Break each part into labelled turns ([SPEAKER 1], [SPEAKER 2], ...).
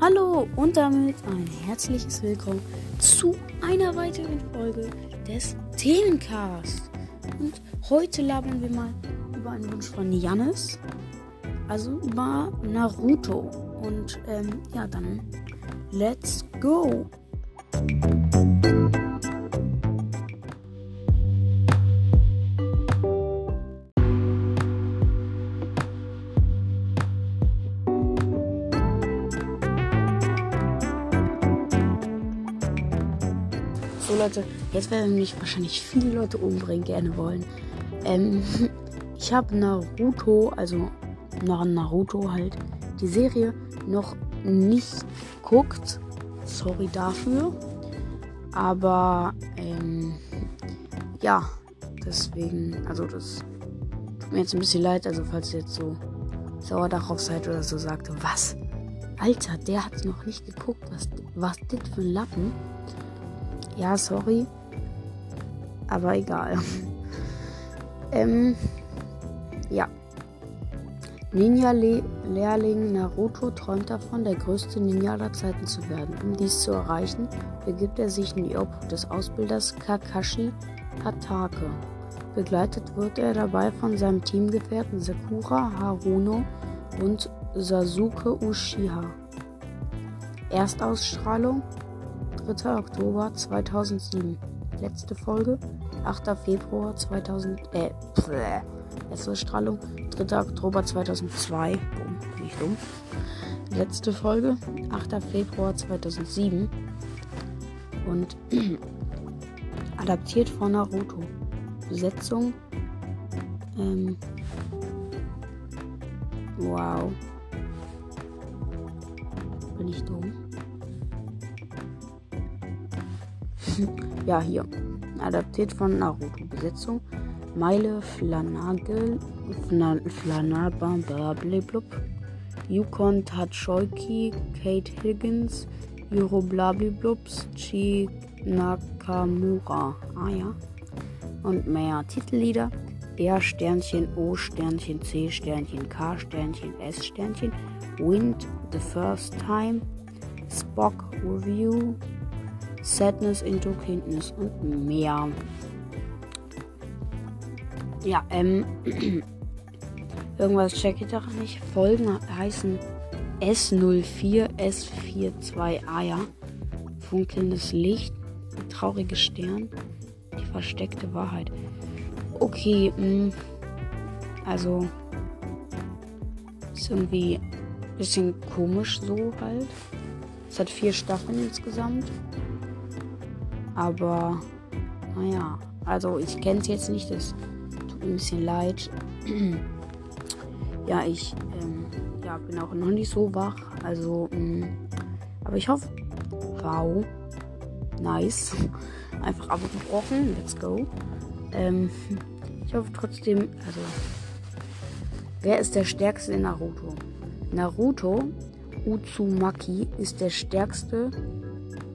[SPEAKER 1] Hallo und damit ein herzliches Willkommen zu einer weiteren Folge des Themencast. Und heute labern wir mal über einen Wunsch von Jannis, also über Naruto. Und ähm, ja, dann let's go! So Leute, jetzt werden mich wahrscheinlich viele Leute umbringen gerne wollen. Ähm, ich habe Naruto, also nach Naruto halt, die Serie noch nicht geguckt. Sorry dafür. Aber ähm, ja, deswegen, also das tut mir jetzt ein bisschen leid, also falls ihr jetzt so sauer darauf seid oder so sagt, was? Alter, der hat noch nicht geguckt, was, was das für ein Lappen? Ja, sorry. Aber egal. ähm, ja. Ninja-Lehrling Naruto träumt davon, der größte Ninja aller Zeiten zu werden. Um dies zu erreichen, begibt er sich in die Obhut des Ausbilders Kakashi Hatake. Begleitet wird er dabei von seinem Teamgefährten Sakura Haruno und Sasuke Uchiha. Erstausstrahlung 3. Oktober 2007. Letzte Folge 8. Februar 2000. Äh, pfäh. Letzte Strahlung 3. Oktober 2002. Bumm, bin ich dumm. Letzte Folge 8. Februar 2007. Und adaptiert von Naruto. Besetzung. Ähm, wow. Bin ich dumm? Ja, hier. Adaptiert von Naruto. Besetzung. Meile Flanagel. Flanabamblablub. Yukon Tachoiki. Kate Higgins. Yuro Blabliblups. Chi Nakamura. Ah ja. Und mehr Titellieder. R Sternchen O Sternchen C Sternchen K Sternchen S Sternchen Wind the First Time Spock Review Sadness into Kindness und mehr. Ja, ähm. irgendwas check ich doch nicht. Folgen heißen S04, S42A, ja. Funkelndes Licht, trauriges Stern, die versteckte Wahrheit. Okay, mh. Also. Ist irgendwie ein bisschen komisch so halt. Es hat vier Staffeln insgesamt. Aber, naja, also ich kenne es jetzt nicht, das tut mir ein bisschen leid. ja, ich ähm, ja, bin auch noch nicht so wach, also, mh, aber ich hoffe, wow, nice, einfach abgebrochen, let's go. Ähm, ich hoffe trotzdem, also, wer ist der stärkste in Naruto? Naruto Uzumaki ist der stärkste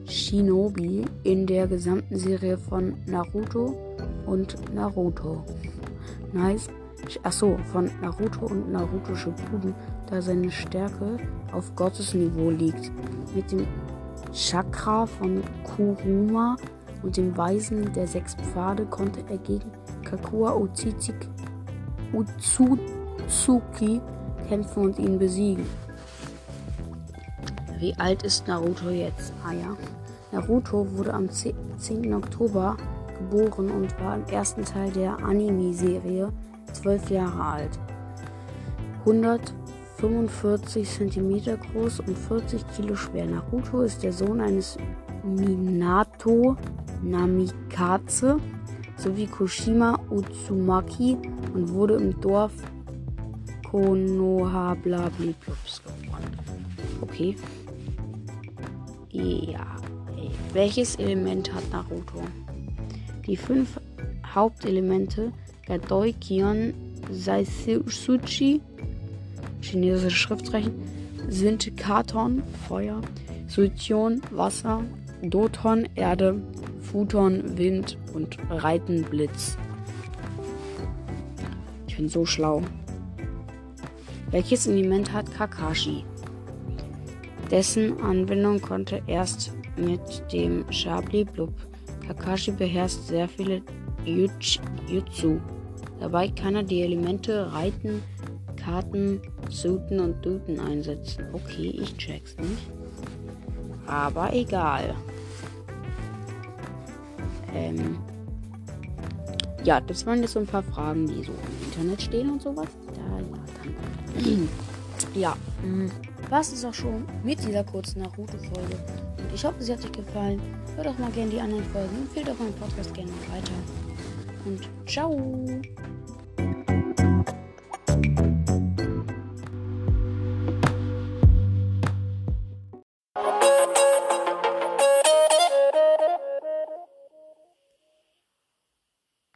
[SPEAKER 1] Shinobi in der gesamten Serie von Naruto und Naruto. Nice. Achso, von Naruto und Naruto Shippuden, da seine Stärke auf Gottesniveau liegt. Mit dem Chakra von Kuruma und dem Weisen der sechs Pfade konnte er gegen Kakua Utsutsuki kämpfen und ihn besiegen. Wie alt ist Naruto jetzt? Ah ja. Naruto wurde am 10. Oktober geboren und war im ersten Teil der Anime-Serie 12 Jahre alt. 145 cm groß und 40 Kilo schwer. Naruto ist der Sohn eines Minato Namikaze sowie Kushima Utsumaki und wurde im Dorf Konoha Blablablups geboren. Okay. Ja. Welches Element hat Naruto? Die fünf Hauptelemente Gadoi, Kion, Saisuchi, chinesische Schriftzeichen, sind Katon, Feuer, Suition, Wasser, Doton, Erde, Futon, Wind und Reiten, Blitz. Ich bin so schlau. Welches Element hat Kakashi? Dessen Anwendung konnte erst mit dem Chablis Blub. Kakashi beherrscht sehr viele Jutsu. Dabei kann er die Elemente Reiten, Karten, Suiten und Duten einsetzen. Okay, ich check's nicht. Aber egal. Ähm. Ja, das waren jetzt so ein paar Fragen, die so im Internet stehen und sowas. Da, ja, dann. ja, was ist auch schon mit dieser kurzen Naruto-Folge. Und ich hoffe, sie hat euch gefallen. Hört doch mal gerne die anderen Folgen. Empfehlt auch meinen Podcast gerne weiter. Und ciao!